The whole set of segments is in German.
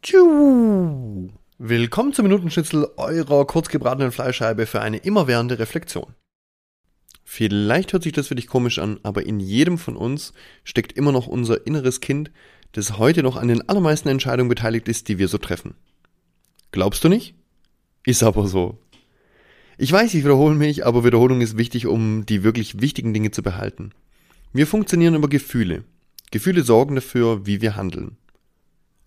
Tschu. Willkommen zum Minutenschnitzel eurer kurzgebratenen Fleischscheibe für eine immerwährende Reflexion. Vielleicht hört sich das für dich komisch an, aber in jedem von uns steckt immer noch unser inneres Kind, das heute noch an den allermeisten Entscheidungen beteiligt ist, die wir so treffen. Glaubst du nicht? Ist aber so. Ich weiß, ich wiederhole mich, aber Wiederholung ist wichtig, um die wirklich wichtigen Dinge zu behalten. Wir funktionieren über Gefühle. Gefühle sorgen dafür, wie wir handeln.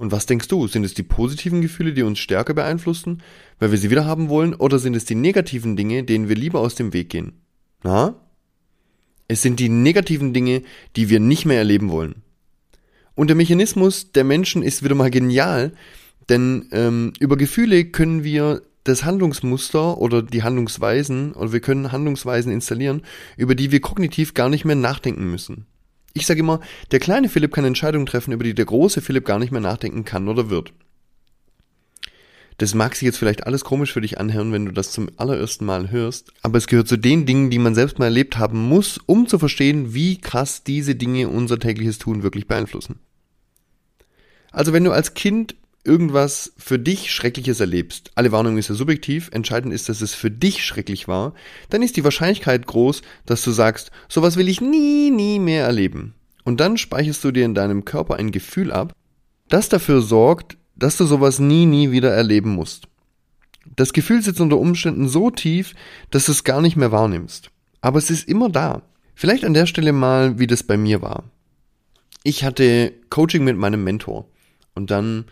Und was denkst du? Sind es die positiven Gefühle, die uns stärker beeinflussen, weil wir sie wieder haben wollen, oder sind es die negativen Dinge, denen wir lieber aus dem Weg gehen? Na? Es sind die negativen Dinge, die wir nicht mehr erleben wollen. Und der Mechanismus der Menschen ist wieder mal genial, denn ähm, über Gefühle können wir das Handlungsmuster oder die Handlungsweisen oder wir können Handlungsweisen installieren, über die wir kognitiv gar nicht mehr nachdenken müssen. Ich sage immer, der kleine Philipp kann Entscheidungen treffen, über die der große Philipp gar nicht mehr nachdenken kann oder wird. Das mag sich jetzt vielleicht alles komisch für dich anhören, wenn du das zum allerersten Mal hörst, aber es gehört zu den Dingen, die man selbst mal erlebt haben muss, um zu verstehen, wie krass diese Dinge unser tägliches Tun wirklich beeinflussen. Also wenn du als Kind irgendwas für dich Schreckliches erlebst, alle Warnung ist ja subjektiv, entscheidend ist, dass es für dich schrecklich war, dann ist die Wahrscheinlichkeit groß, dass du sagst, sowas will ich nie, nie mehr erleben. Und dann speicherst du dir in deinem Körper ein Gefühl ab, das dafür sorgt, dass du sowas nie, nie wieder erleben musst. Das Gefühl sitzt unter Umständen so tief, dass du es gar nicht mehr wahrnimmst. Aber es ist immer da. Vielleicht an der Stelle mal, wie das bei mir war. Ich hatte Coaching mit meinem Mentor. Und dann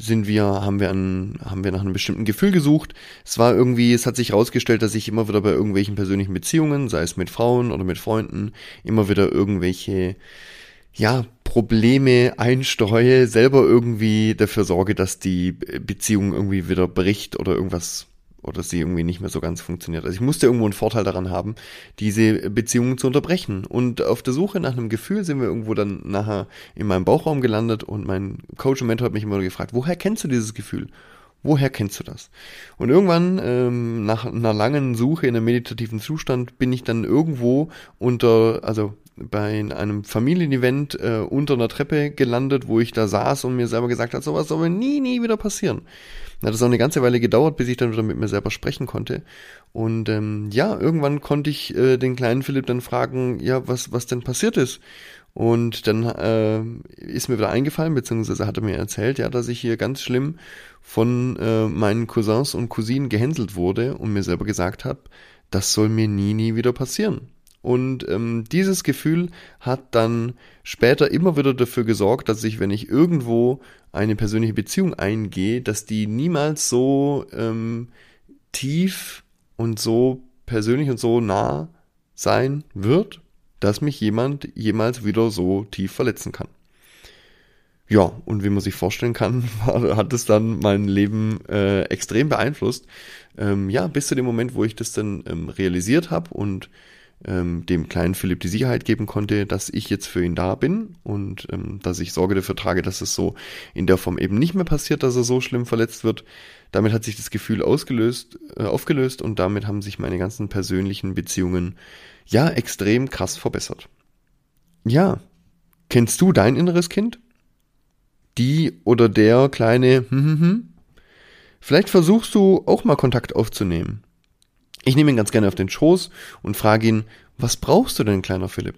sind wir, haben wir, an, haben wir nach einem bestimmten Gefühl gesucht. Es war irgendwie, es hat sich herausgestellt, dass ich immer wieder bei irgendwelchen persönlichen Beziehungen, sei es mit Frauen oder mit Freunden, immer wieder irgendwelche, ja, Probleme einstreue, selber irgendwie dafür sorge, dass die Beziehung irgendwie wieder bricht oder irgendwas oder sie irgendwie nicht mehr so ganz funktioniert. Also ich musste irgendwo einen Vorteil daran haben, diese Beziehungen zu unterbrechen. Und auf der Suche nach einem Gefühl sind wir irgendwo dann nachher in meinem Bauchraum gelandet und mein Coach und Mentor hat mich immer gefragt, woher kennst du dieses Gefühl? Woher kennst du das? Und irgendwann, ähm, nach einer langen Suche in einem meditativen Zustand, bin ich dann irgendwo unter, also bei einem Familienevent äh, unter einer Treppe gelandet, wo ich da saß und mir selber gesagt hat, sowas soll mir nie, nie wieder passieren. Hat es auch eine ganze Weile gedauert, bis ich dann wieder mit mir selber sprechen konnte. Und ähm, ja, irgendwann konnte ich äh, den kleinen Philipp dann fragen, ja, was, was denn passiert ist. Und dann äh, ist mir wieder eingefallen, beziehungsweise hat er mir erzählt, ja, dass ich hier ganz schlimm von äh, meinen Cousins und Cousinen gehänselt wurde und mir selber gesagt habe, das soll mir nie, nie wieder passieren. Und ähm, dieses Gefühl hat dann später immer wieder dafür gesorgt, dass ich, wenn ich irgendwo eine persönliche Beziehung eingehe, dass die niemals so ähm, tief und so persönlich und so nah sein wird, dass mich jemand jemals wieder so tief verletzen kann. Ja, und wie man sich vorstellen kann, hat es dann mein Leben äh, extrem beeinflusst. Ähm, ja, bis zu dem Moment, wo ich das dann ähm, realisiert habe und ähm, dem kleinen Philipp die Sicherheit geben konnte, dass ich jetzt für ihn da bin und ähm, dass ich Sorge dafür trage, dass es so in der Form eben nicht mehr passiert, dass er so schlimm verletzt wird. Damit hat sich das Gefühl ausgelöst, äh, aufgelöst und damit haben sich meine ganzen persönlichen Beziehungen ja extrem krass verbessert. Ja, kennst du dein inneres Kind? Die oder der kleine hm, hm, hm? Vielleicht versuchst du auch mal Kontakt aufzunehmen. Ich nehme ihn ganz gerne auf den Schoß und frage ihn, was brauchst du denn, kleiner Philipp?